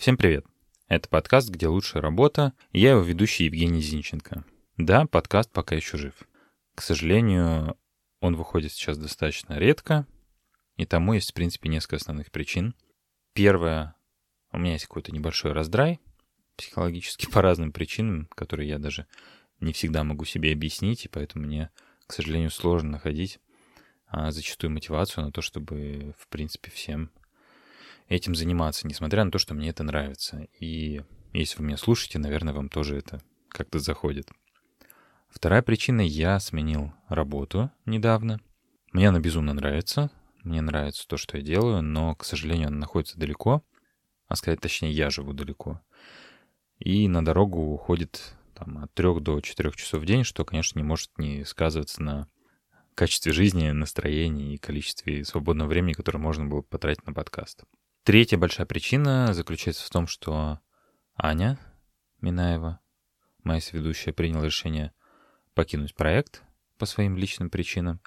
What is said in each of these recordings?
Всем привет! Это подкаст «Где лучшая работа» и я его ведущий Евгений Зинченко. Да, подкаст пока еще жив. К сожалению, он выходит сейчас достаточно редко, и тому есть, в принципе, несколько основных причин. Первое, у меня есть какой-то небольшой раздрай, психологически по разным причинам, которые я даже не всегда могу себе объяснить, и поэтому мне, к сожалению, сложно находить а, зачастую мотивацию на то, чтобы, в принципе, всем этим заниматься, несмотря на то, что мне это нравится. И если вы меня слушаете, наверное, вам тоже это как-то заходит. Вторая причина — я сменил работу недавно. Мне она безумно нравится. Мне нравится то, что я делаю, но, к сожалению, она находится далеко. А сказать точнее, я живу далеко. И на дорогу уходит там, от 3 до 4 часов в день, что, конечно, не может не сказываться на качестве жизни, настроении и количестве свободного времени, которое можно было потратить на подкаст. Третья большая причина заключается в том, что Аня Минаева, моя соведущая, приняла решение покинуть проект по своим личным причинам.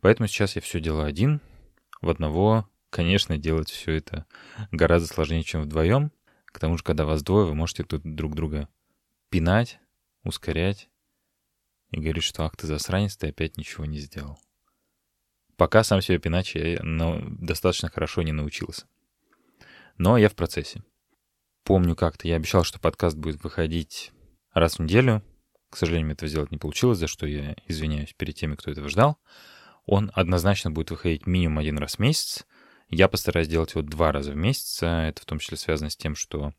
Поэтому сейчас я все делаю один. В одного, конечно, делать все это гораздо сложнее, чем вдвоем. К тому же, когда вас двое, вы можете тут друг друга пинать, ускорять и говорить, что ах ты засранец, ты опять ничего не сделал. Пока сам себя пинать я достаточно хорошо не научился. Но я в процессе. Помню как-то, я обещал, что подкаст будет выходить раз в неделю. К сожалению, этого сделать не получилось, за что я извиняюсь перед теми, кто этого ждал. Он однозначно будет выходить минимум один раз в месяц. Я постараюсь сделать его два раза в месяц. Это в том числе связано с тем, что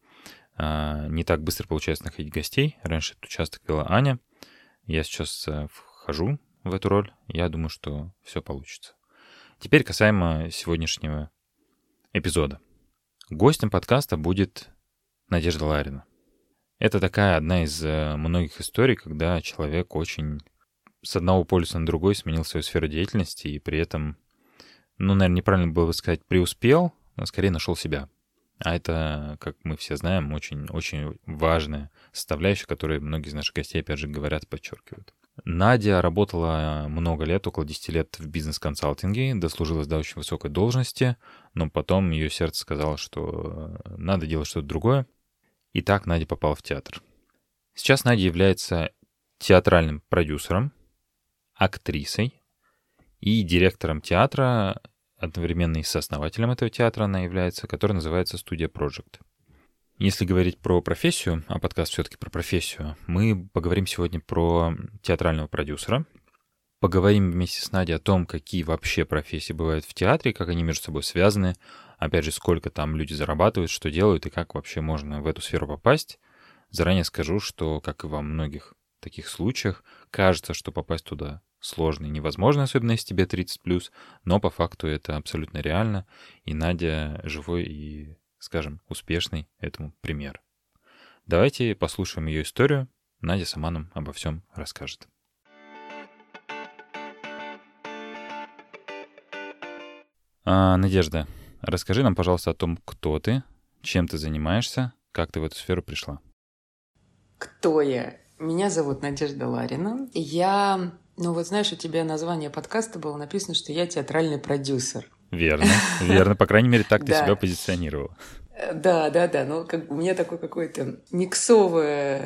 а, не так быстро получается находить гостей. Раньше этот участок вела Аня. Я сейчас а, вхожу в эту роль. Я думаю, что все получится. Теперь касаемо сегодняшнего эпизода. Гостем подкаста будет Надежда Ларина. Это такая одна из э, многих историй, когда человек очень с одного полюса на другой сменил свою сферу деятельности и при этом, ну, наверное, неправильно было бы сказать, преуспел, но скорее нашел себя. А это, как мы все знаем, очень-очень важная составляющая, которую многие из наших гостей, опять же, говорят, подчеркивают. Надя работала много лет, около 10 лет в бизнес-консалтинге, дослужилась до очень высокой должности, но потом ее сердце сказало, что э, надо делать что-то другое. И так Надя попала в театр. Сейчас Надя является театральным продюсером, актрисой и директором театра, одновременно и сооснователем этого театра она является, который называется «Студия Project». Если говорить про профессию, а подкаст все-таки про профессию, мы поговорим сегодня про театрального продюсера. Поговорим вместе с Надей о том, какие вообще профессии бывают в театре, как они между собой связаны, опять же, сколько там люди зарабатывают, что делают и как вообще можно в эту сферу попасть. Заранее скажу, что, как и во многих таких случаях, кажется, что попасть туда сложно и невозможно, особенно если тебе 30+, но по факту это абсолютно реально, и Надя живой и скажем, успешный этому пример. Давайте послушаем ее историю. Надя сама нам обо всем расскажет. А, Надежда, расскажи нам, пожалуйста, о том, кто ты, чем ты занимаешься, как ты в эту сферу пришла. Кто я? Меня зовут Надежда Ларина. Я, ну вот знаешь, у тебя название подкаста было написано, что я театральный продюсер. Верно, верно. По крайней мере, так ты себя позиционировал. Да, да, да. Ну, как, у меня такой какой-то миксовая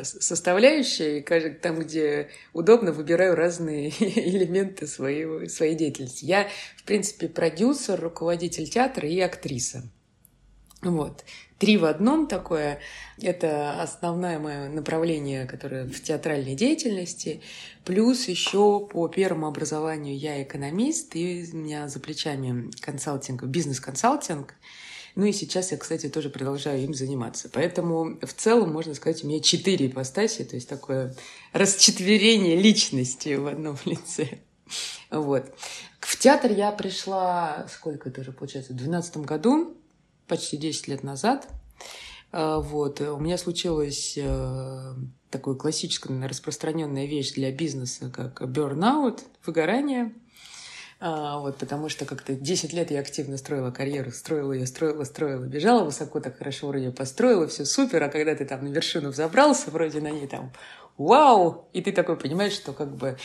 э, составляющая, и там, где удобно, выбираю разные элементы своего, своей деятельности. Я, в принципе, продюсер, руководитель театра и актриса. Вот. Три в одном такое. Это основное мое направление, которое в театральной деятельности. Плюс еще по первому образованию я экономист, и у меня за плечами консалтинг, бизнес-консалтинг. Ну и сейчас я, кстати, тоже продолжаю им заниматься. Поэтому в целом, можно сказать, у меня четыре ипостаси, то есть такое расчетверение личности в одном лице. Вот. В театр я пришла, сколько это уже получается, в 2012 году почти 10 лет назад. А, вот. У меня случилась э, такая классическая распространенная вещь для бизнеса, как burnout, выгорание. Вот, потому что как-то 10 лет я активно строила карьеру, строила ее, строила, строила, бежала высоко, так хорошо вроде построила, все супер, а когда ты там на вершину взобрался, вроде на ней там вау, и ты такой понимаешь, что как бы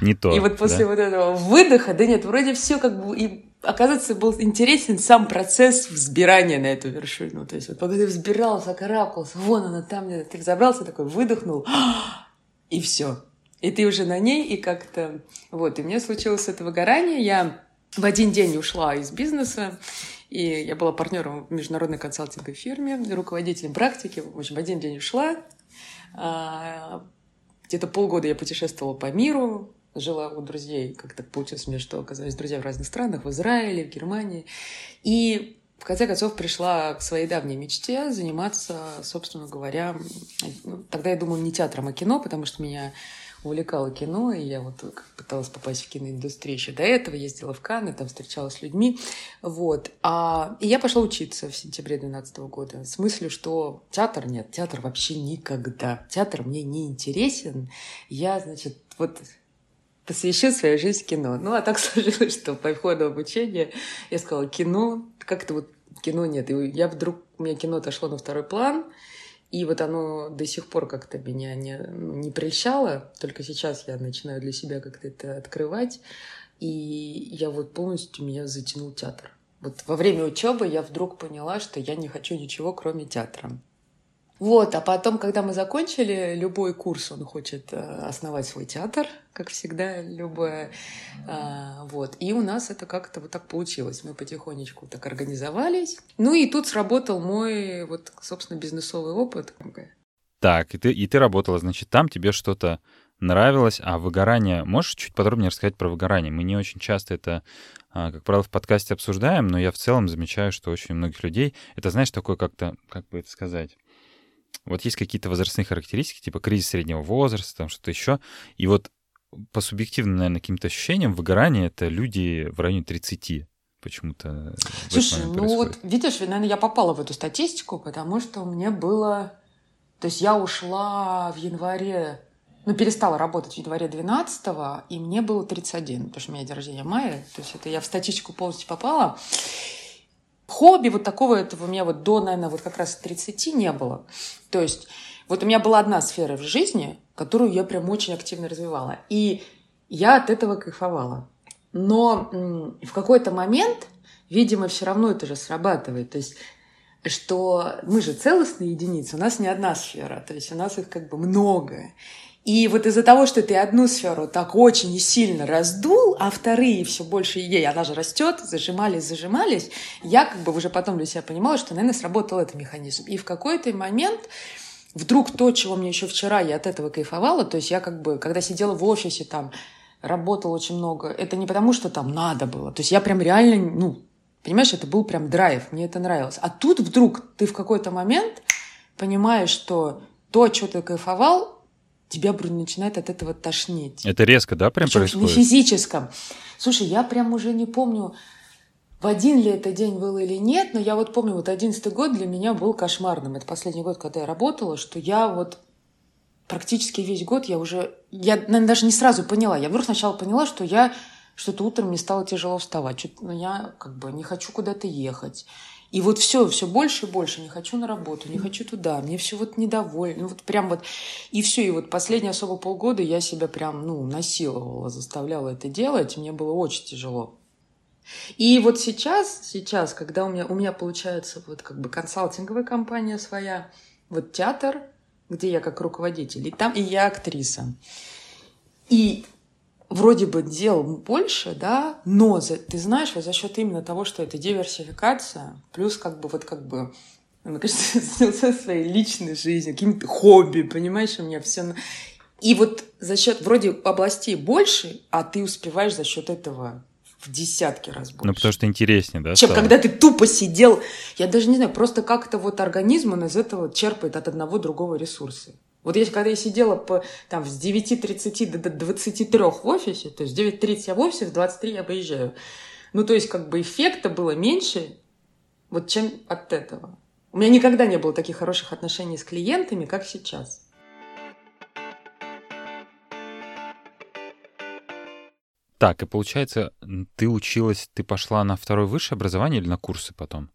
Не то. И вот после да? вот этого выдоха, да нет, вроде все как бы и оказывается, был интересен сам процесс взбирания на эту вершину. То есть вот пока ты взбирался, карабкался, вон она там, ты взобрался, такой выдохнул, и все. И ты уже на ней, и как-то... Вот, и мне случилось это выгорание. Я в один день ушла из бизнеса, и я была партнером в международной консалтинговой фирме, руководителем практики. В общем, в один день ушла. Где-то полгода я путешествовала по миру, жила у друзей, как так получилось мне, что оказались друзья в разных странах, в Израиле, в Германии. И в конце концов пришла к своей давней мечте заниматься, собственно говоря, ну, тогда я думала не театром, а кино, потому что меня увлекало кино, и я вот пыталась попасть в киноиндустрию еще до этого, ездила в Канны, там встречалась с людьми, вот. А, и я пошла учиться в сентябре 2012 года с мыслью, что театр нет, театр вообще никогда. Театр мне не интересен. Я, значит, вот посвящу свою жизнь кино. Ну, а так сложилось, что по ходу обучения я сказала, кино, как-то вот кино нет. И я вдруг, у меня кино отошло на второй план, и вот оно до сих пор как-то меня не, ну, не прельщало. Только сейчас я начинаю для себя как-то это открывать. И я вот полностью меня затянул театр. Вот во время учебы я вдруг поняла, что я не хочу ничего, кроме театра. Вот, а потом, когда мы закончили, любой курс, он хочет э, основать свой театр, как всегда, любое. А, вот, и у нас это как-то вот так получилось. Мы потихонечку так организовались. Ну и тут сработал мой, вот, собственно, бизнесовый опыт. Так, и ты, и ты работала, значит, там тебе что-то нравилось, а выгорание... Можешь чуть подробнее рассказать про выгорание? Мы не очень часто это, а, как правило, в подкасте обсуждаем, но я в целом замечаю, что очень многих людей это, знаешь, такое как-то, как бы это сказать, вот есть какие-то возрастные характеристики, типа кризис среднего возраста, там что-то еще. И вот по субъективным, наверное, каким-то ощущениям, выгорание — это люди в районе 30 почему-то. Слушай, ну вот видишь, наверное, я попала в эту статистику, потому что мне было... То есть я ушла в январе, ну, перестала работать в январе 12 и мне было 31, потому что у меня день рождения мая, то есть это я в статистику полностью попала. Хобби вот такого этого у меня вот до, наверное, вот как раз 30 не было. То есть вот у меня была одна сфера в жизни, которую я прям очень активно развивала. И я от этого кайфовала. Но в какой-то момент, видимо, все равно это же срабатывает. То есть что мы же целостные единицы, у нас не одна сфера, то есть у нас их как бы много. И вот из-за того, что ты одну сферу так очень и сильно раздул, а вторые все больше ей, она же растет, зажимались, зажимались, я как бы уже потом для себя понимала, что, наверное, сработал этот механизм. И в какой-то момент вдруг то, чего мне еще вчера я от этого кайфовала, то есть я как бы, когда сидела в офисе там, работала очень много, это не потому, что там надо было, то есть я прям реально, ну, понимаешь, это был прям драйв, мне это нравилось. А тут вдруг ты в какой-то момент понимаешь, что то, что ты кайфовал, тебя начинает от этого тошнить. Это резко, да, прям Причем происходит? На физическом. Слушай, я прям уже не помню, в один ли это день был или нет, но я вот помню, вот одиннадцатый год для меня был кошмарным. Это последний год, когда я работала, что я вот практически весь год я уже... Я, наверное, даже не сразу поняла. Я вдруг сначала поняла, что я что-то утром мне стало тяжело вставать. Что-то, ну, я как бы не хочу куда-то ехать. И вот все, все больше и больше. Не хочу на работу, не хочу туда. Мне все вот недовольно. Ну, вот прям вот. И все. И вот последние особо полгода я себя прям, ну, насиловала, заставляла это делать. Мне было очень тяжело. И вот сейчас, сейчас, когда у меня, у меня получается вот как бы консалтинговая компания своя, вот театр, где я как руководитель, и там и я актриса. И вроде бы дел больше, да, но за, ты знаешь, вот за счет именно того, что это диверсификация, плюс как бы вот как бы мне кажется, занялся своей личной жизнью, каким-то хобби, понимаешь, у меня все... И вот за счет вроде областей больше, а ты успеваешь за счет этого в десятки раз больше. Ну, потому что интереснее, да? Чем стало? когда ты тупо сидел. Я даже не знаю, просто как-то вот организм, он из этого черпает от одного другого ресурса. Вот если когда я сидела по, там, с 9.30 до 23 в офисе, то есть 9.30 я в офисе, в 23 я выезжаю. Ну, то есть как бы эффекта было меньше, вот чем от этого. У меня никогда не было таких хороших отношений с клиентами, как сейчас. Так, и получается, ты училась, ты пошла на второе высшее образование или на курсы потом?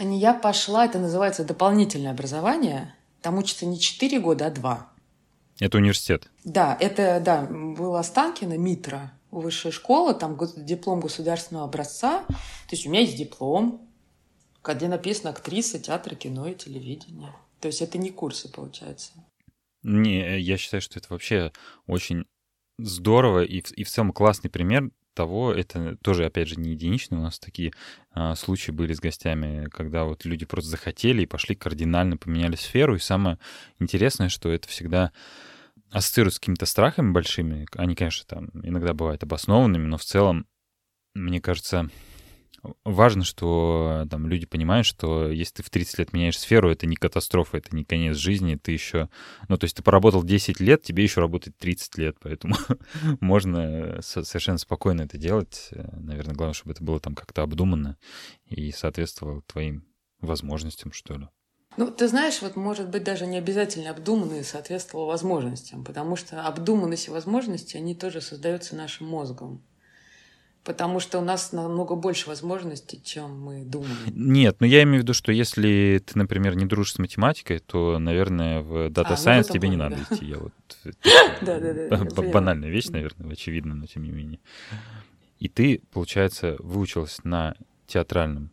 Я пошла, это называется дополнительное образование. Там учатся не 4 года, а 2. Это университет? Да, это, да, был Останкино, Митра, высшая школа, там диплом государственного образца. То есть у меня есть диплом, где написано актриса театра, кино и телевидения. То есть это не курсы, получается. Не, я считаю, что это вообще очень здорово и, и в целом классный пример того, это тоже, опять же, не единичный. У нас такие а, случаи были с гостями, когда вот люди просто захотели и пошли кардинально поменяли сферу. И самое интересное, что это всегда ассоциируется с какими-то страхами большими. Они, конечно, там иногда бывают обоснованными, но в целом, мне кажется, важно, что там люди понимают, что если ты в 30 лет меняешь сферу, это не катастрофа, это не конец жизни, ты еще... Ну, то есть ты поработал 10 лет, тебе еще работать 30 лет, поэтому можно совершенно спокойно это делать. Наверное, главное, чтобы это было там как-то обдуманно и соответствовало твоим возможностям, что ли. Ну, ты знаешь, вот может быть даже не обязательно обдуманные соответствовало возможностям, потому что обдуманность и возможности, они тоже создаются нашим мозгом. Потому что у нас намного больше возможностей, чем мы думаем. Нет, но я имею в виду, что если ты, например, не дружишь с математикой, то, наверное, в Data а, Science ну, тебе не надо идти. Я вот банальная вещь, наверное, очевидно, но тем не менее. И ты, получается, выучилась на театральном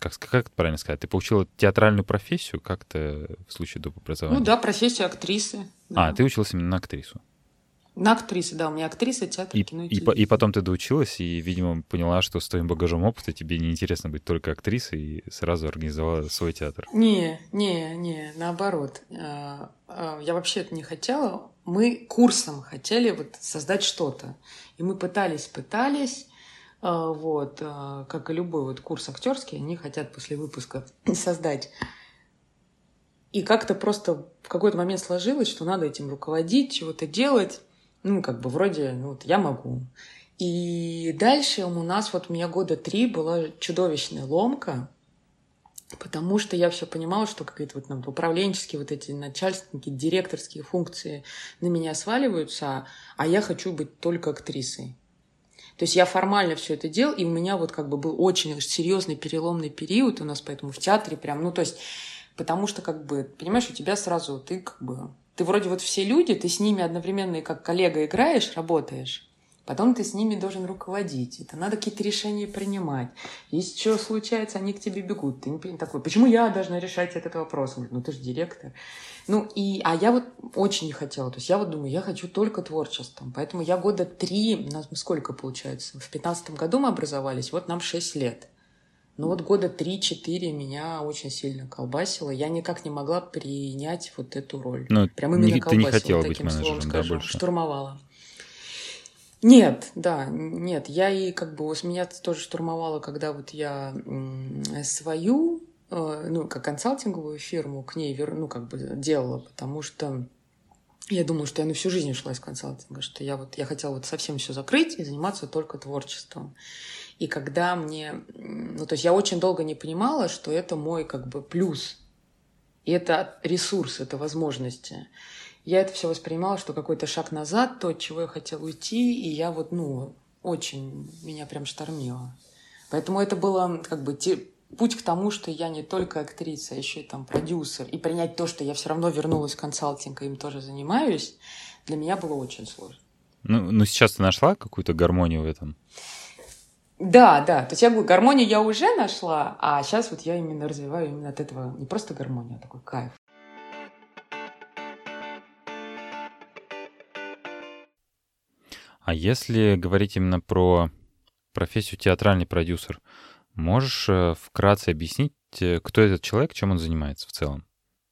как, как это правильно сказать? Ты получила театральную профессию как-то в случае доп. образования? Ну да, профессию актрисы. Да. А, ты училась именно на актрису? На актрису, да, у меня актриса, театр, и, кино и, и, и потом ты доучилась и, видимо, поняла, что с твоим багажом опыта тебе неинтересно быть только актрисой и сразу организовала свой театр. Не, не, не, наоборот. А, а, я вообще это не хотела. Мы курсом хотели вот создать что-то. И мы пытались, пытались, а, вот, как и любой вот курс актерский, они хотят после выпуска создать. И как-то просто в какой-то момент сложилось, что надо этим руководить, чего-то делать ну, как бы вроде, ну, вот я могу. И дальше у нас вот у меня года три была чудовищная ломка, потому что я все понимала, что какие-то вот ну, управленческие вот эти начальственники, директорские функции на меня сваливаются, а я хочу быть только актрисой. То есть я формально все это делал, и у меня вот как бы был очень серьезный переломный период у нас, поэтому в театре прям, ну то есть, потому что как бы, понимаешь, у тебя сразу ты как бы ты вроде вот все люди, ты с ними одновременно и как коллега играешь, работаешь, Потом ты с ними должен руководить. Это надо какие-то решения принимать. Если что случается, они к тебе бегут. Ты не такой, почему я должна решать этот вопрос? Он говорит, ну ты же директор. Ну и, а я вот очень не хотела. То есть я вот думаю, я хочу только творчеством. Поэтому я года три, у нас сколько получается? В пятнадцатом году мы образовались, вот нам шесть лет. Но вот года 3-4 меня очень сильно колбасило. Я никак не могла принять вот эту роль. Ну, Прям именно не, колбасило, ты не хотела таким быть менеджером, словом да, больше? Штурмовала. Нет, да, нет. Я и как бы с меня тоже штурмовала, когда вот я свою, э, ну, как консалтинговую фирму к ней, ну, как бы делала, потому что я думала, что я на всю жизнь ушла из консалтинга, что я вот, я хотела вот совсем все закрыть и заниматься только творчеством. И когда мне... Ну, то есть я очень долго не понимала, что это мой как бы плюс. И это ресурс, это возможности. Я это все воспринимала, что какой-то шаг назад, то, от чего я хотела уйти, и я вот, ну, очень меня прям штормило. Поэтому это было как бы те, путь к тому, что я не только актриса, а еще и там продюсер. И принять то, что я все равно вернулась в консалтинг и им тоже занимаюсь, для меня было очень сложно. Ну, ну сейчас ты нашла какую-то гармонию в этом? Да, да. То есть я говорю, гармонию я уже нашла, а сейчас вот я именно развиваю именно от этого не просто гармонию, а такой кайф. А если говорить именно про профессию театральный продюсер, можешь э, вкратце объяснить, э, кто этот человек, чем он занимается в целом?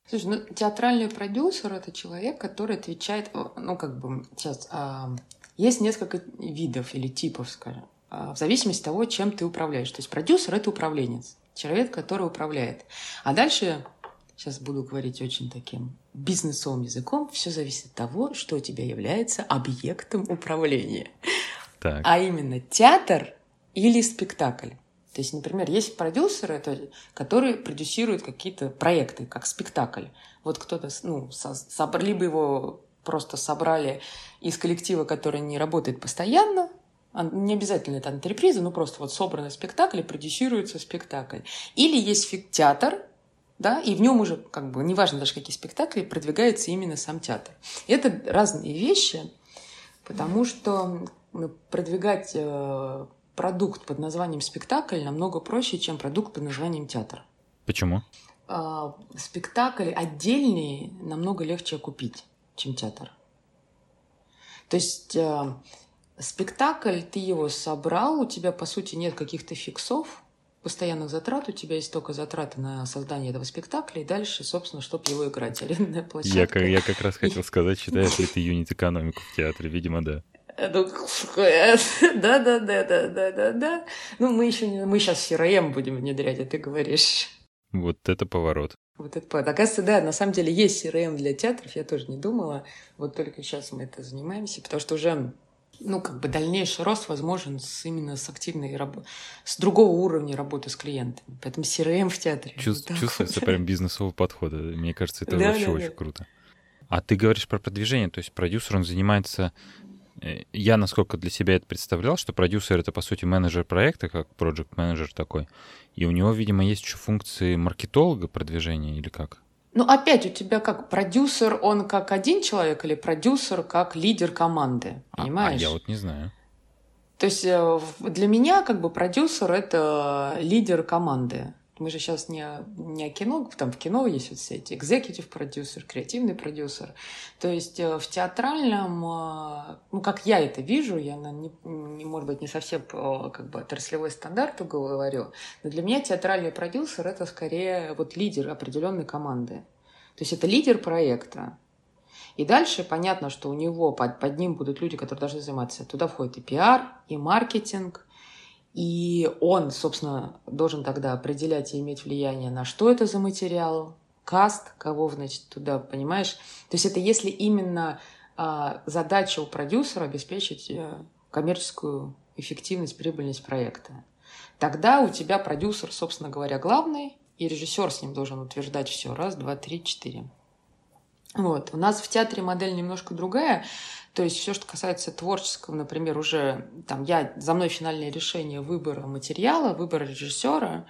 Слушай, ну театральный продюсер это человек, который отвечает, ну как бы сейчас а, есть несколько видов или типов, скажем. А, в зависимости от того, чем ты управляешь. То есть продюсер — это управленец, человек, который управляет. А дальше, сейчас буду говорить очень таким бизнесовым языком, все зависит от того, что у тебя является объектом управления. Так. А именно театр или спектакль. То есть, например, есть продюсеры, которые продюсируют какие-то проекты, как спектакль. Вот кто-то, ну, со, либо его просто собрали из коллектива, который не работает постоянно, не обязательно это антреприза, но просто вот собранный спектакль продюсируется спектакль. Или есть театр, да, и в нем уже, как бы, неважно даже какие спектакли, продвигается именно сам театр. И это разные вещи, потому что продвигать э, продукт под названием спектакль намного проще, чем продукт под названием театр. Почему? А, спектакль отдельный намного легче купить, чем театр. То есть э, спектакль, ты его собрал, у тебя, по сути, нет каких-то фиксов, постоянных затрат, у тебя есть только затраты на создание этого спектакля, и дальше, собственно, чтобы его играть, арендная площадка. Я как, я как раз хотел сказать, считаешь ли ты юнит-экономику в театре? Видимо, да. Ну, да, да, да, да, да, да, да. Ну, мы еще не, мы сейчас CRM будем внедрять, а ты говоришь. Вот это поворот. Вот это поворот. Оказывается, да, на самом деле есть CRM для театров, я тоже не думала. Вот только сейчас мы это занимаемся, потому что уже ну, как бы дальнейший рост возможен с, именно с активной работой, с другого уровня работы с клиентами. Поэтому CRM в театре. Чувств, вот чувствуется прям бизнесового подхода. Мне кажется, это да, вообще да, очень да. круто. А ты говоришь про продвижение, то есть продюсер, он занимается Э, я, насколько для себя это представлял, что продюсер — это, по сути, менеджер проекта, как project менеджер такой, и у него, видимо, есть еще функции маркетолога продвижения или как? Ну, опять, у тебя как продюсер, он как один человек или продюсер как лидер команды, понимаешь? А, а я вот не знаю. То есть э, для меня как бы продюсер — это лидер команды мы же сейчас не, не о кино, там в кино есть вот все эти executive продюсер, креативный продюсер. То есть э, в театральном, э, ну, как я это вижу, я, не, не, может быть, не совсем по как бы отраслевой стандарту говорю, но для меня театральный продюсер — это скорее вот лидер определенной команды. То есть это лидер проекта. И дальше понятно, что у него под, под ним будут люди, которые должны заниматься. Туда входит и пиар, и маркетинг, и он, собственно, должен тогда определять и иметь влияние на что это за материал, каст, кого, значит, туда, понимаешь? То есть это если именно а, задача у продюсера обеспечить а, коммерческую эффективность, прибыльность проекта. Тогда у тебя продюсер, собственно говоря, главный, и режиссер с ним должен утверждать все. Раз, два, три, четыре. Вот. У нас в театре модель немножко другая. То есть все, что касается творческого, например, уже там я за мной финальное решение выбора материала, выбора режиссера,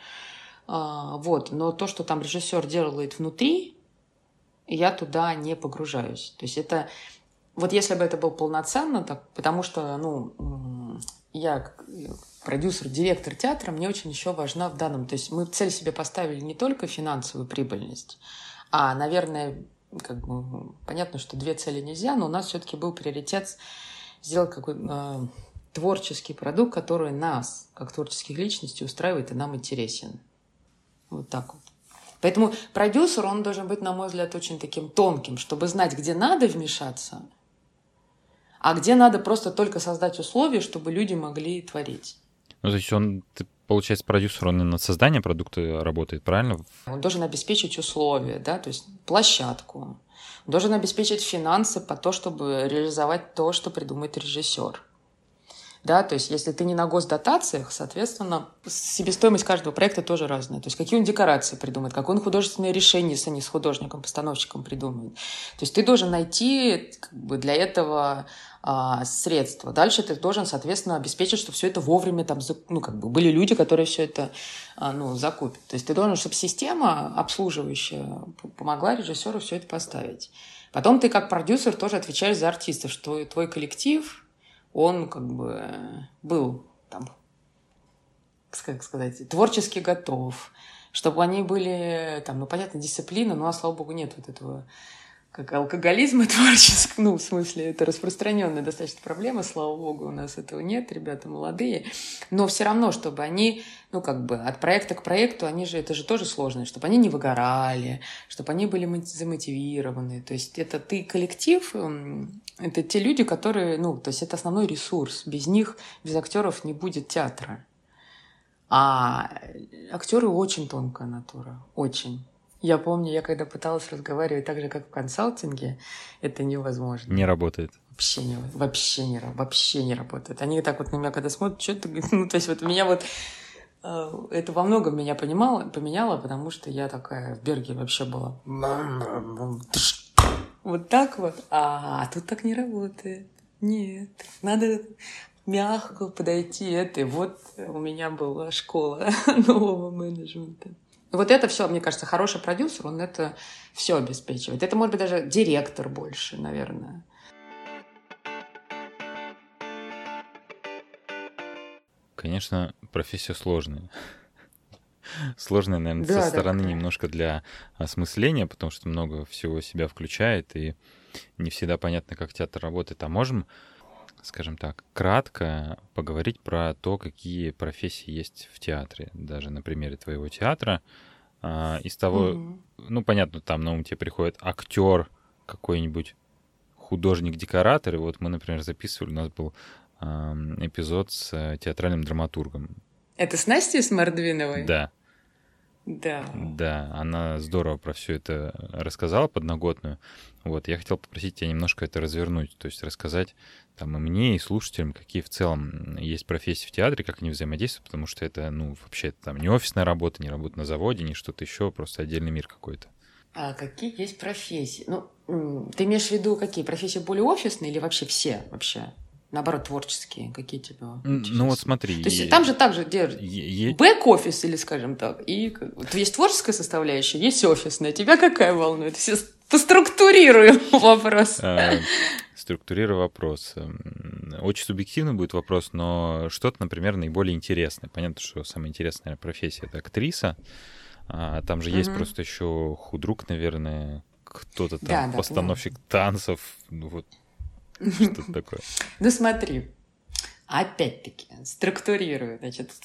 а, вот. Но то, что там режиссер делает внутри, я туда не погружаюсь. То есть это вот если бы это было полноценно, так, потому что, ну, я продюсер, директор театра, мне очень еще важна в данном. То есть мы цель себе поставили не только финансовую прибыльность, а, наверное, как бы, понятно, что две цели нельзя, но у нас все-таки был приоритет сделать какой э, творческий продукт, который нас, как творческих личностей, устраивает и нам интересен. Вот так вот. Поэтому продюсер, он должен быть, на мой взгляд, очень таким тонким, чтобы знать, где надо вмешаться, а где надо просто только создать условия, чтобы люди могли творить. Ну, то есть он, получается, продюсер, он над созданием продукта работает, правильно? Он должен обеспечить условия, да, то есть площадку. Он должен обеспечить финансы по то, чтобы реализовать то, что придумает режиссер. Да, то есть если ты не на госдотациях, соответственно, себестоимость каждого проекта тоже разная. То есть какие он декорации придумает, какое он художественное решение, если они с художником, постановщиком придумает. То есть ты должен найти как бы, для этого а, средства. Дальше ты должен, соответственно, обеспечить, что все это вовремя там, ну, как бы были люди, которые все это а, ну, закупят. То есть ты должен, чтобы система обслуживающая помогла режиссеру все это поставить. Потом ты как продюсер тоже отвечаешь за артистов, что твой коллектив, он как бы был там, как сказать, творчески готов, чтобы они были, там, ну, понятно, дисциплина, но, слава богу, нет вот этого как алкоголизм и творческий, ну, в смысле, это распространенная достаточно проблема, слава богу, у нас этого нет, ребята молодые, но все равно, чтобы они, ну, как бы от проекта к проекту, они же, это же тоже сложно, чтобы они не выгорали, чтобы они были замотивированы, то есть это ты коллектив, это те люди, которые, ну, то есть это основной ресурс, без них, без актеров не будет театра. А актеры очень тонкая натура, очень. Я помню, я когда пыталась разговаривать так же, как в консалтинге, это невозможно. Не работает. Вообще не, вообще не, вообще не работает. Они так вот на меня когда смотрят, что ты... Ну, то есть вот меня вот... Э, это во многом меня понимало, поменяло, потому что я такая в Берге вообще была. Вот так вот. А тут так не работает. Нет. Надо мягко подойти. Это вот у меня была школа нового менеджмента. Вот это все, мне кажется, хороший продюсер, он это все обеспечивает. Это может быть даже директор больше, наверное. Конечно, профессия сложная. Сложная, наверное, да, со стороны да. немножко для осмысления, потому что много всего себя включает, и не всегда понятно, как театр работает. А можем, скажем так, кратко поговорить про то, какие профессии есть в театре, даже на примере твоего театра. А, из того, угу. ну, понятно, там на ум тебе приходит актер какой-нибудь, художник-декоратор. И вот мы, например, записывали, у нас был эпизод с э, театральным драматургом. Это с Настей Смордвиновой? Да. Да. Да, она здорово про все это рассказала подноготную. Вот, я хотел попросить тебя немножко это развернуть, то есть рассказать там и мне, и слушателям, какие в целом есть профессии в театре, как они взаимодействуют, потому что это, ну, вообще там не офисная работа, не работа на заводе, не что-то еще, просто отдельный мир какой-то. А какие есть профессии? Ну, ты имеешь в виду какие? Профессии более офисные или вообще все вообще? Наоборот, творческие, какие тебя Ну вот смотри. То есть е- там же также держит е- бэк-офис, или скажем так, и вот есть творческая составляющая, есть офисная. Тебя какая волнует? Все поструктурируем вопрос. А, структурирую вопрос. Очень субъективный будет вопрос, но что-то, например, наиболее интересное. Понятно, что самая интересная профессия — это актриса. А там же есть просто еще худрук, наверное, кто-то там, да, да, постановщик да. танцев. Ну, вот что такое? Ну смотри, опять-таки, структурирую, значит.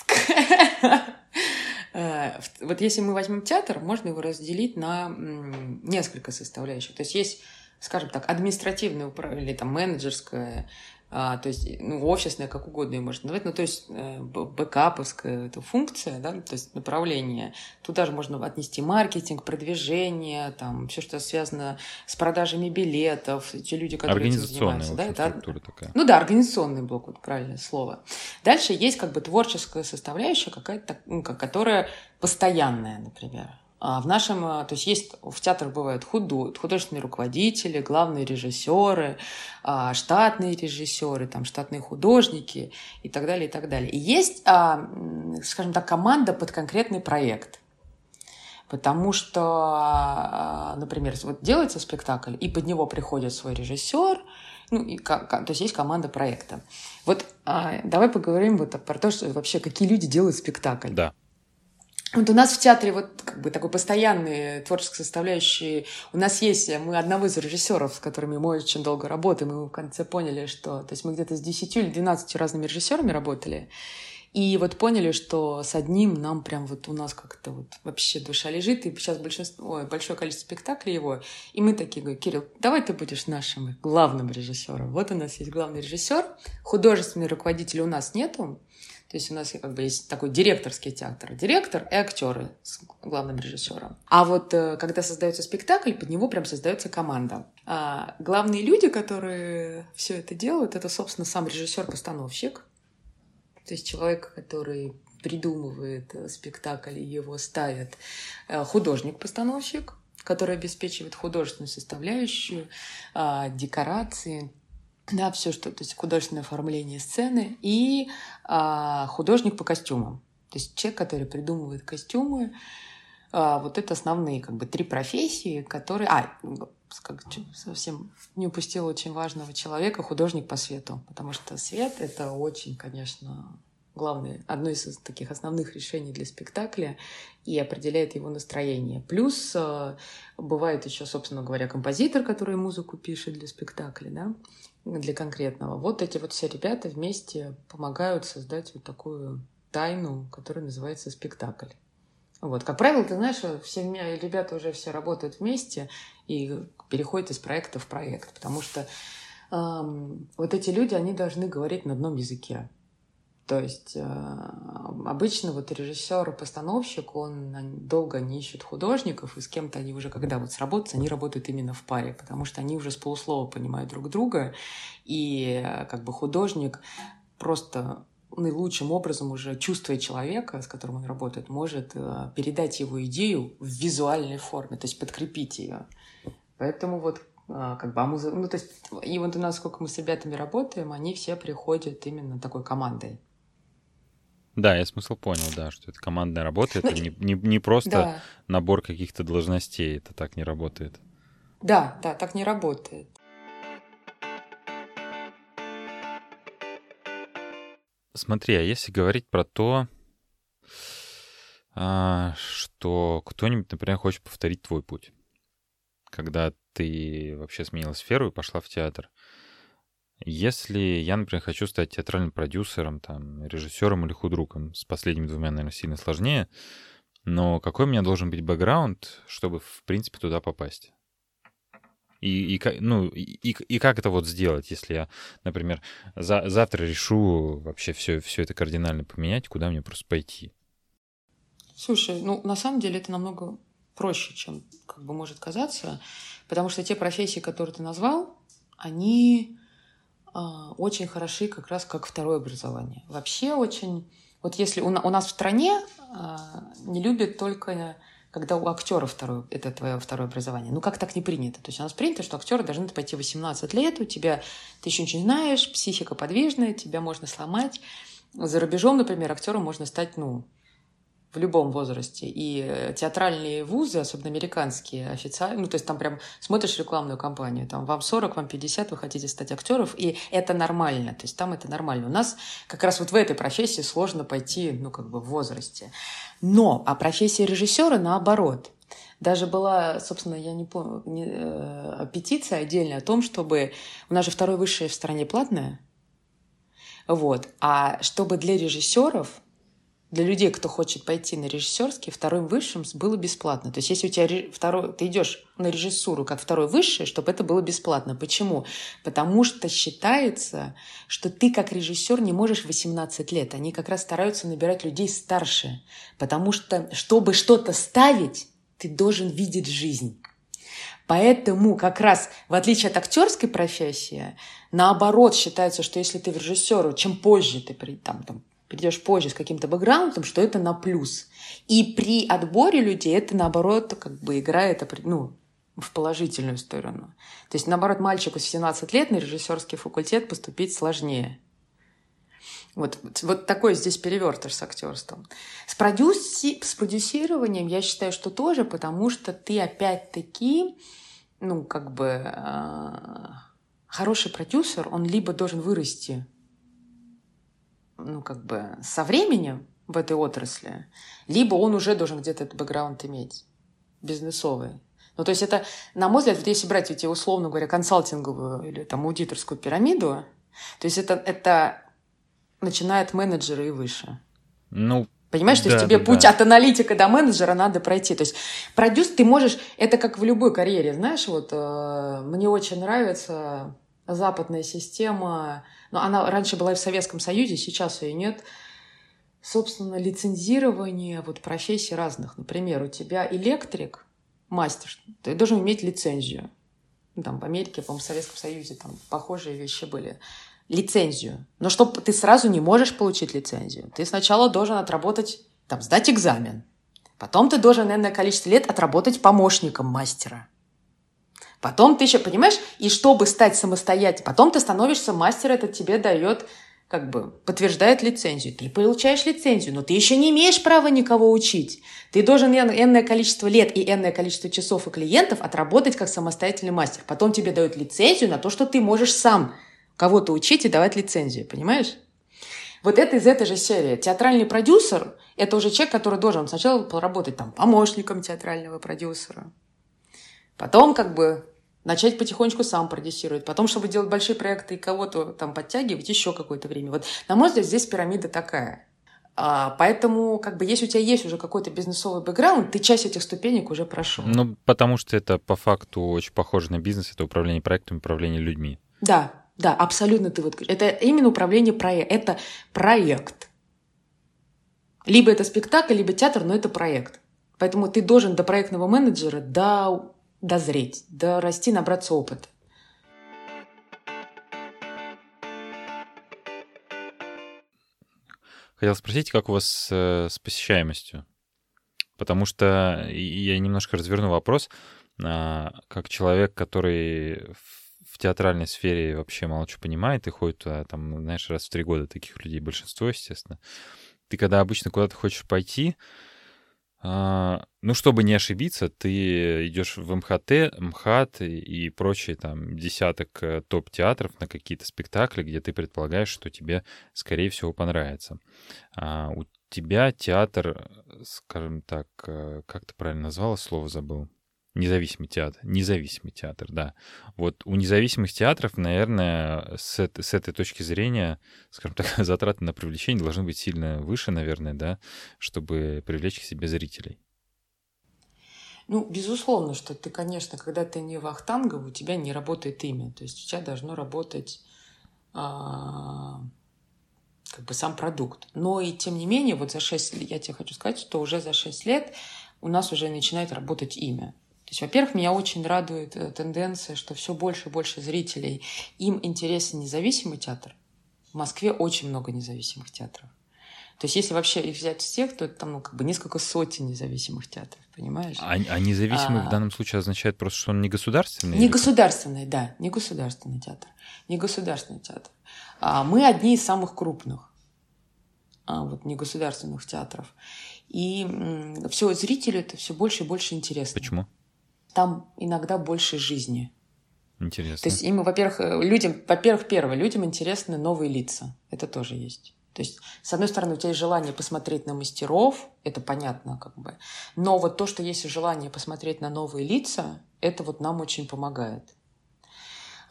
Э, вот если мы возьмем театр, можно его разделить на несколько составляющих. То есть есть, скажем так, административное управление, там менеджерское, а, то есть, ну, офисная, как угодно ее можно назвать, ну, то есть, э, бэкаповская эта функция, да, то есть направление. Туда же можно отнести маркетинг, продвижение, там, все, что связано с продажами билетов, те люди, которые этим занимаются. Да, это, такая. Ну да, организационный блок, вот правильное слово. Дальше есть как бы творческая составляющая какая-то, ну, которая постоянная, например. А в нашем, а, то есть есть в театрах бывают худо, художественные руководители, главные режиссеры, а, штатные режиссеры, там штатные художники и так далее, и так далее. И есть, скажем так, команда под конкретный проект. Потому что, например, вот делается спектакль, и под него приходит свой режиссер, ну, и, то есть есть команда проекта. Вот а, давай поговорим вот про то, что вообще какие люди делают спектакль. Да. Вот у нас в театре вот как бы такой постоянный творческой составляющий. У нас есть, мы одного из режиссеров, с которыми мы очень долго работаем, и мы в конце поняли, что... То есть мы где-то с 10 или 12 разными режиссерами работали, и вот поняли, что с одним нам прям вот у нас как-то вот вообще душа лежит, и сейчас большинство, ой, большое количество спектаклей его, и мы такие говорим, Кирилл, давай ты будешь нашим главным режиссером. Вот у нас есть главный режиссер, художественный руководитель у нас нету, то есть у нас как бы есть такой директорский театр. Директор и актеры с главным режиссером. А вот э, когда создается спектакль, под него прям создается команда. А главные люди, которые все это делают, это, собственно, сам режиссер-постановщик. То есть человек, который придумывает э, спектакль и его ставит э, художник-постановщик, который обеспечивает художественную составляющую, а, декорации, да, все, что, то есть художественное оформление сцены и а, художник по костюмам. То есть человек, который придумывает костюмы, а, вот это основные как бы три профессии, которые... А, как, совсем не упустила очень важного человека, художник по свету, потому что свет — это очень, конечно, главное, одно из таких основных решений для спектакля и определяет его настроение. Плюс а, бывает еще, собственно говоря, композитор, который музыку пишет для спектакля, да, для конкретного. Вот эти вот все ребята вместе помогают создать вот такую тайну, которая называется спектакль. Вот, как правило, ты знаешь, все ребята уже все работают вместе и переходят из проекта в проект, потому что эм, вот эти люди, они должны говорить на одном языке. То есть э, обычно вот режиссер и постановщик, он долго не ищет художников, и с кем-то они уже, когда вот сработаются, они работают именно в паре, потому что они уже с полуслова понимают друг друга, и э, как бы художник просто наилучшим образом уже чувствуя человека, с которым он работает, может э, передать его идею в визуальной форме, то есть подкрепить ее. Поэтому вот как бы, а музы... ну, то есть, и вот у нас, сколько мы с ребятами работаем, они все приходят именно такой командой. Да, я смысл понял, да, что это командная работа, это ну, не, не, не просто да. набор каких-то должностей, это так не работает. Да, да, так не работает. Смотри, а если говорить про то, а, что кто-нибудь, например, хочет повторить твой путь, когда ты вообще сменила сферу и пошла в театр. Если я, например, хочу стать театральным продюсером, там, режиссером или худруком, с последними двумя, наверное, сильно сложнее, но какой у меня должен быть бэкграунд, чтобы, в принципе, туда попасть? И, и, ну, и, и как это вот сделать, если я, например, за, завтра решу вообще все, все это кардинально поменять, куда мне просто пойти? Слушай, ну, на самом деле это намного проще, чем как бы может казаться, потому что те профессии, которые ты назвал, они очень хороши как раз как второе образование. Вообще очень... Вот если у, у нас в стране э, не любят только когда у актера второе, это твое второе образование. Ну, как так не принято? То есть у нас принято, что актеры должны пойти 18 лет, у тебя, ты еще ничего не знаешь, психика подвижная, тебя можно сломать. За рубежом, например, актером можно стать, ну, в любом возрасте. И э, театральные вузы, особенно американские, официально, ну, то есть там прям смотришь рекламную кампанию, там вам 40, вам 50, вы хотите стать актеров, и это нормально, то есть там это нормально. У нас как раз вот в этой профессии сложно пойти, ну, как бы в возрасте. Но, а профессия режиссера наоборот. Даже была, собственно, я не помню, не, э, петиция отдельная о том, чтобы... У нас же второе высшее в стране платное, вот. А чтобы для режиссеров для людей, кто хочет пойти на режиссерский, вторым высшим было бесплатно. То есть если у тебя второй, ты идешь на режиссуру как второй высший, чтобы это было бесплатно. Почему? Потому что считается, что ты как режиссер не можешь 18 лет. Они как раз стараются набирать людей старше. Потому что, чтобы что-то ставить, ты должен видеть жизнь. Поэтому как раз, в отличие от актерской профессии, наоборот считается, что если ты в режиссеру, чем позже ты там, там, придешь позже с каким-то бэкграундом, что это на плюс. И при отборе людей это, наоборот, как бы играет ну, в положительную сторону. То есть, наоборот, мальчику с 17 лет на режиссерский факультет поступить сложнее. Вот, вот такой здесь перевертыш с актерством. С, продюси, с продюсированием я считаю, что тоже, потому что ты опять-таки, ну, как бы, э, хороший продюсер, он либо должен вырасти ну, как бы со временем в этой отрасли, либо он уже должен где-то этот бэкграунд иметь, бизнесовый. Ну, то есть это, на мой взгляд, вот если брать эти, условно говоря, консалтинговую или там аудиторскую пирамиду, то есть это, это начинает менеджеры и выше. Ну, Понимаешь, да, то есть тебе да, путь да. от аналитика до менеджера надо пройти. То есть продюс ты можешь, это как в любой карьере, знаешь, вот э, мне очень нравится западная система но она раньше была и в Советском Союзе, сейчас ее нет. Собственно, лицензирование вот профессий разных. Например, у тебя электрик, мастер, ты должен иметь лицензию. Ну, там в Америке, по-моему, в Советском Союзе там похожие вещи были. Лицензию. Но чтобы ты сразу не можешь получить лицензию. Ты сначала должен отработать, там, сдать экзамен. Потом ты должен, наверное, количество лет отработать помощником мастера. Потом ты еще, понимаешь, и чтобы стать самостоятельным, потом ты становишься мастером, это тебе дает как бы подтверждает лицензию. Ты получаешь лицензию, но ты еще не имеешь права никого учить. Ты должен энное количество лет и энное количество часов и клиентов отработать как самостоятельный мастер. Потом тебе дают лицензию на то, что ты можешь сам кого-то учить и давать лицензию. Понимаешь? Вот это из этой же серии. Театральный продюсер – это уже человек, который должен сначала поработать там помощником театрального продюсера. Потом как бы начать потихонечку сам продюсировать. Потом, чтобы делать большие проекты и кого-то там подтягивать, еще какое-то время. Вот, на мой взгляд, здесь пирамида такая. А, поэтому, как бы, если у тебя есть уже какой-то бизнесовый бэкграунд, ты часть этих ступенек уже прошел. Ну, потому что это по факту очень похоже на бизнес, это управление проектом, управление людьми. Да, да, абсолютно ты вот Это именно управление проектом. Это проект. Либо это спектакль, либо театр, но это проект. Поэтому ты должен до проектного менеджера, до дозреть, дорасти, набраться опыта. Хотел спросить, как у вас с, э, посещаемостью? Потому что я немножко разверну вопрос. А, как человек, который в театральной сфере вообще мало что понимает и ходит туда, там, знаешь, раз в три года таких людей большинство, естественно. ты когда обычно куда-то хочешь пойти, ну, чтобы не ошибиться, ты идешь в МХТ, МХАТ и, прочие там десяток э, топ-театров на какие-то спектакли, где ты предполагаешь, что тебе, скорее всего, понравится. А у тебя театр, скажем так, э, как ты правильно назвала, слово забыл? Независимый театр. Независимый театр, да. Вот у независимых театров, наверное, с, с этой точки зрения, скажем так, затраты на привлечение должны быть сильно выше, наверное, да, чтобы привлечь к себе зрителей. Ну, безусловно, что ты, конечно, когда ты не вахтангов, у тебя не работает имя. То есть у тебя должно работать а, как бы сам продукт. Но и тем не менее, вот за 6 лет, я тебе хочу сказать, что уже за 6 лет у нас уже начинает работать имя. То есть, во-первых, меня очень радует э, тенденция, что все больше и больше зрителей, им интересен независимый театр. В Москве очень много независимых театров. То есть, если вообще их взять всех, то это там ну, как бы несколько сотен независимых театров, понимаешь? А, а независимый а, в данном случае означает просто, что он не государственный? Не государственный, да, не государственный театр. Не государственный театр. А мы одни из самых крупных а, вот, негосударственных театров. И все зрителю это все больше и больше интересно. Почему? Там иногда больше жизни. Интересно. То есть им, во-первых, э, людям, во-первых, первое, людям интересны новые лица. Это тоже есть. То есть, с одной стороны, у тебя есть желание посмотреть на мастеров, это понятно, как бы. Но вот то, что есть желание посмотреть на новые лица, это вот нам очень помогает.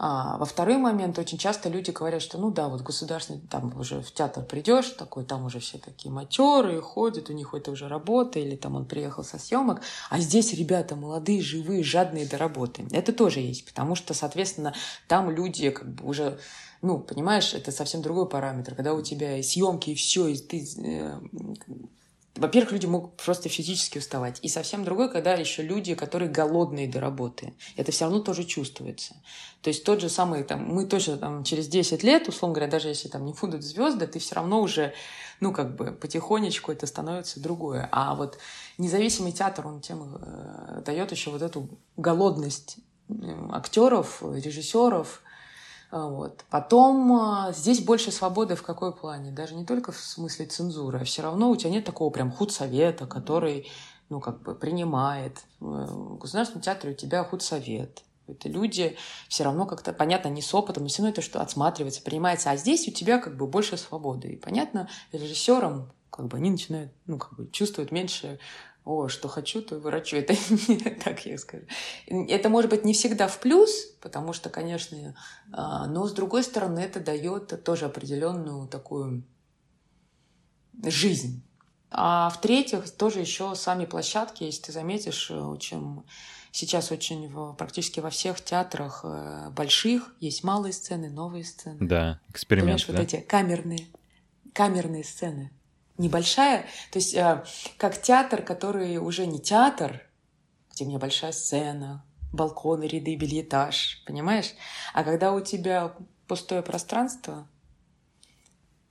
А, во второй момент очень часто люди говорят, что ну да, вот государственный, там уже в театр придешь, такой, там уже все такие матерые ходят, у них это уже работа, или там он приехал со съемок, а здесь ребята молодые, живые, жадные до работы. Это тоже есть, потому что, соответственно, там люди как бы уже ну, понимаешь, это совсем другой параметр. Когда у тебя и съемки, и все, и ты э, во-первых, люди могут просто физически уставать. И совсем другой, когда еще люди, которые голодные до работы. Это все равно тоже чувствуется. То есть тот же самый, там, мы точно там, через 10 лет, условно говоря, даже если там не будут звезды, ты все равно уже, ну, как бы потихонечку это становится другое. А вот независимый театр, он тем э, дает еще вот эту голодность э, актеров, режиссеров, вот. Потом а, здесь больше свободы в какой плане? Даже не только в смысле цензуры, а все равно у тебя нет такого прям худсовета, который ну, как бы принимает. В Государственном театре у тебя худсовет. Это люди все равно как-то, понятно, не с опытом, но все равно это что отсматривается, принимается. А здесь у тебя как бы больше свободы. И понятно, режиссерам как бы они начинают, ну, как бы чувствуют меньше о, что хочу, то и врачу. Это не так я скажу. Это может быть не всегда в плюс, потому что, конечно, а, но с другой стороны это дает тоже определенную такую жизнь. А в-третьих, тоже еще сами площадки, если ты заметишь, очень сейчас очень в, практически во всех театрах э, больших есть малые сцены, новые сцены. Да, эксперименты. Понимаешь, да? вот эти камерные, камерные сцены небольшая, то есть э, как театр, который уже не театр, где у меня большая сцена, балконы, ряды, бельетаж, понимаешь? А когда у тебя пустое пространство,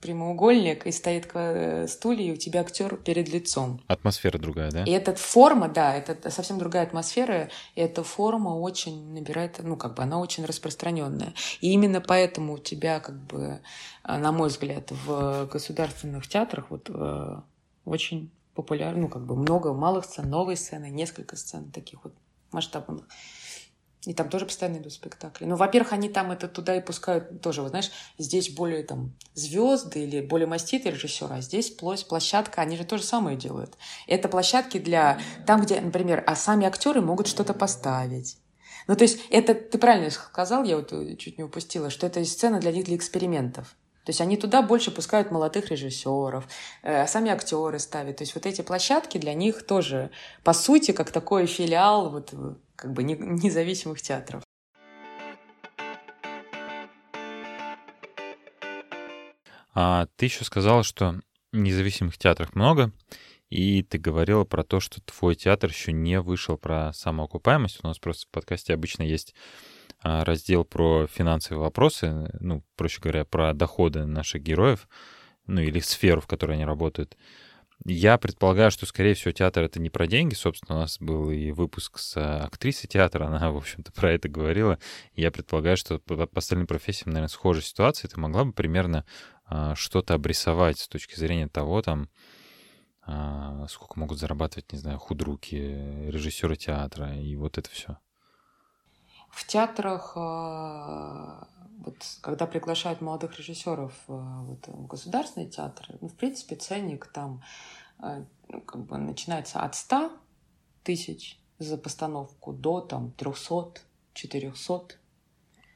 прямоугольник, и стоит э, стулья, и у тебя актер перед лицом. Атмосфера другая, да? И эта форма, да, это совсем другая атмосфера, и эта форма очень набирает, ну, как бы она очень распространенная. И именно поэтому у тебя, как бы, э, на мой взгляд, в государственных театрах вот э, очень популярно, ну, как бы много малых сцен, новые сцены, несколько сцен таких вот масштабных. И там тоже постоянно идут спектакли. Ну, во-первых, они там это туда и пускают тоже, вот знаешь, здесь более там звезды или более маститые режиссеры, а здесь площадь, площадка, они же то же самое делают. Это площадки для там, где, например, а сами актеры могут что-то поставить. Ну, то есть это, ты правильно сказал, я вот чуть не упустила, что это сцена для них для экспериментов. То есть они туда больше пускают молодых режиссеров, э, сами актеры ставят. То есть вот эти площадки для них тоже, по сути, как такой филиал вот как бы независимых театров. А ты еще сказала, что независимых театров много, и ты говорила про то, что твой театр еще не вышел про самоокупаемость. У нас просто в подкасте обычно есть а, раздел про финансовые вопросы, ну, проще говоря, про доходы наших героев, ну, или сферу, в которой они работают. Я предполагаю, что, скорее всего, театр — это не про деньги. Собственно, у нас был и выпуск с а, актрисой театра, она, в общем-то, про это говорила. Я предполагаю, что по, остальным профессиям, наверное, схожая ситуация. Ты могла бы примерно а, что-то обрисовать с точки зрения того, там, а, сколько могут зарабатывать, не знаю, худруки, режиссеры театра и вот это все? В театрах, вот, когда приглашают молодых режиссеров вот, в государственные театры, ну, в принципе, ценник там ну, как бы начинается от 100 тысяч за постановку до там 300, 400.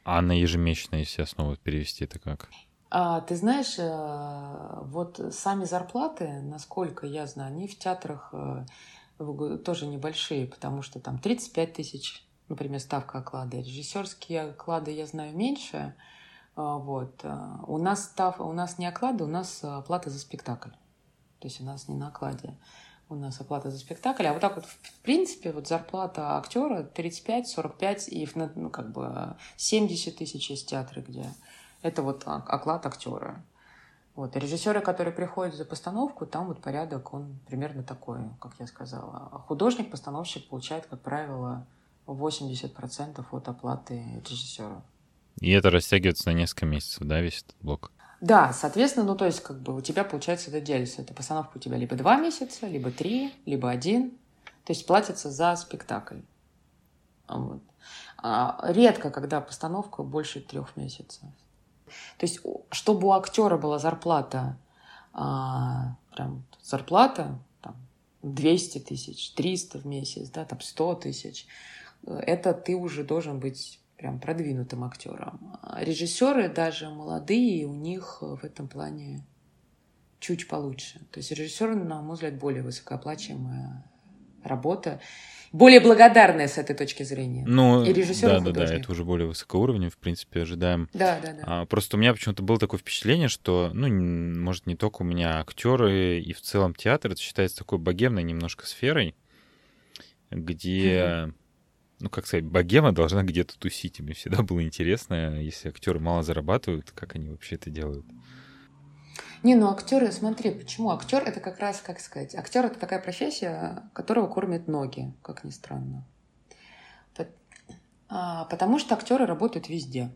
А на ежемесячной, если основу перевести, это как? А, ты знаешь, э, вот сами зарплаты, насколько я знаю, они в театрах э, тоже небольшие, потому что там 35 тысяч, например, ставка оклада. Режиссерские оклады я знаю меньше. А, вот. Э, у нас, став, у нас не оклады, у нас оплата за спектакль. То есть у нас не на окладе у нас оплата за спектакль. А вот так вот, в принципе, вот зарплата актера 35-45 и ну, как бы 70 тысяч есть театры, где это вот оклад актера. Вот. режиссеры, которые приходят за постановку, там вот порядок, он примерно такой, как я сказала. А художник-постановщик получает, как правило, 80% от оплаты режиссера. И это растягивается на несколько месяцев, да, весь этот блок? Да, соответственно, ну то есть как бы у тебя получается это делится. Это постановка у тебя либо два месяца, либо три, либо один. То есть платится за спектакль. Вот. А редко, когда постановка больше трех месяцев. То есть, чтобы у актера была зарплата, а, прям зарплата, там, 200 тысяч, 300 в месяц, да, там 100 тысяч, это ты уже должен быть прям продвинутым актером. режиссеры даже молодые, у них в этом плане чуть получше. То есть режиссер, на мой взгляд, более высокооплачиваемая работа более благодарная с этой точки зрения. Ну, и режиссер, да, и да, да, это уже более высокоуровневый, в принципе, ожидаем. Да, да, да. А, просто у меня почему-то было такое впечатление, что, ну, может, не только у меня актеры и в целом театр, это считается такой богемной немножко сферой, где, mm-hmm. Ну, как сказать, богема должна где-то тусить. И мне всегда было интересно, если актеры мало зарабатывают, как они вообще это делают. Не, ну актеры, смотри, почему? Актер это как раз, как сказать, актер это такая профессия, которого кормят ноги, как ни странно. А, потому что актеры работают везде.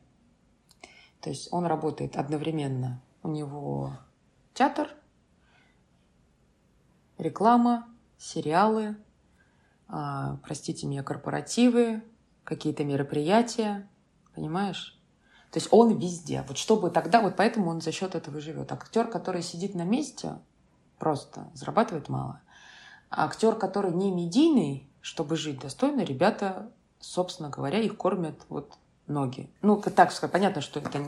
То есть он работает одновременно. У него театр, реклама, сериалы, простите меня, корпоративы, какие-то мероприятия, понимаешь? То есть он везде. Вот чтобы тогда, вот поэтому он за счет этого живет. Актер, который сидит на месте, просто зарабатывает мало. А актер, который не медийный, чтобы жить достойно, ребята, собственно говоря, их кормят вот ноги. Ну, так сказать, понятно, что это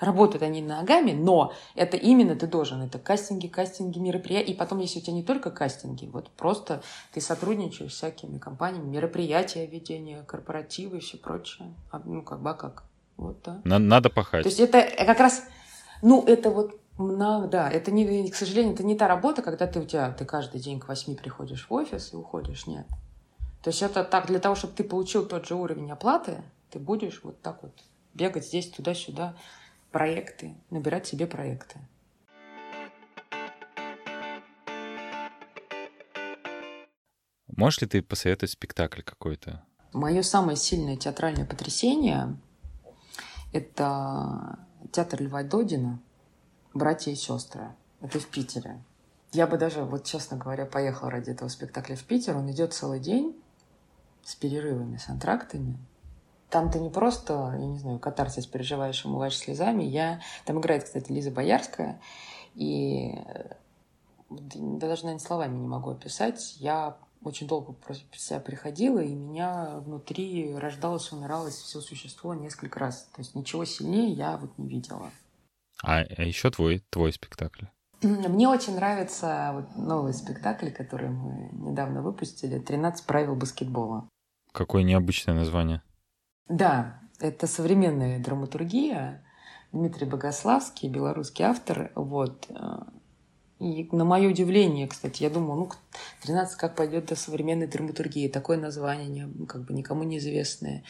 работают они ногами, но это именно ты должен. Это кастинги, кастинги, мероприятия. И потом, если у тебя не только кастинги, вот просто ты сотрудничаешь с всякими компаниями, мероприятия, ведения, корпоративы и все прочее. А, ну, как бы, а как? Вот, да. Надо, надо пахать. То есть это как раз, ну, это вот, на, да, это не, к сожалению, это не та работа, когда ты у тебя, ты каждый день к восьми приходишь в офис и уходишь, нет. То есть это так, для того, чтобы ты получил тот же уровень оплаты, ты будешь вот так вот бегать здесь, туда-сюда, проекты, набирать себе проекты. Можешь ли ты посоветовать спектакль какой-то? Мое самое сильное театральное потрясение это театр Льва Додина «Братья и сестры». Это в Питере. Я бы даже, вот честно говоря, поехала ради этого спектакля в Питер. Он идет целый день с перерывами, с антрактами. Там ты не просто, я не знаю, катарсис переживаешь, умываешь слезами. Я... Там играет, кстати, Лиза Боярская. И да даже, наверное, словами не могу описать. Я очень долго просто себя приходила, и меня внутри рождалось, умиралось все существо несколько раз. То есть ничего сильнее я вот не видела. А, а еще твой, твой спектакль? Мне очень нравится вот новый спектакль, который мы недавно выпустили «13 правил баскетбола». Какое необычное название. Да, это современная драматургия. Дмитрий Богославский, белорусский автор. Вот. И на мое удивление, кстати, я думала, ну, 13 как пойдет до современной драматургии. Такое название, не, как бы никому неизвестное.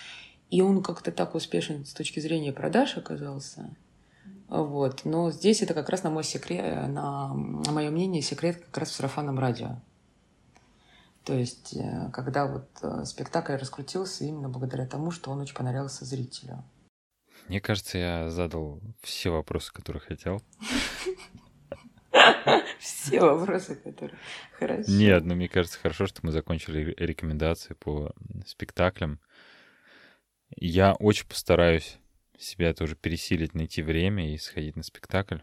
И он как-то так успешен с точки зрения продаж оказался. Вот. Но здесь это как раз на мой секрет, на, на мое мнение, секрет как раз в сарафанном радио. То есть, э, когда вот э, спектакль раскрутился именно благодаря тому, что он очень понравился зрителю. Мне кажется, я задал все вопросы, которые хотел. Все вопросы, которые... Хорошо. Нет, ну мне кажется, хорошо, что мы закончили рекомендации по спектаклям. Я очень постараюсь себя тоже пересилить, найти время и сходить на спектакль.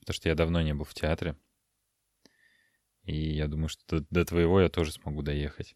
Потому что я давно не был в театре. И я думаю, что до, до твоего я тоже смогу доехать.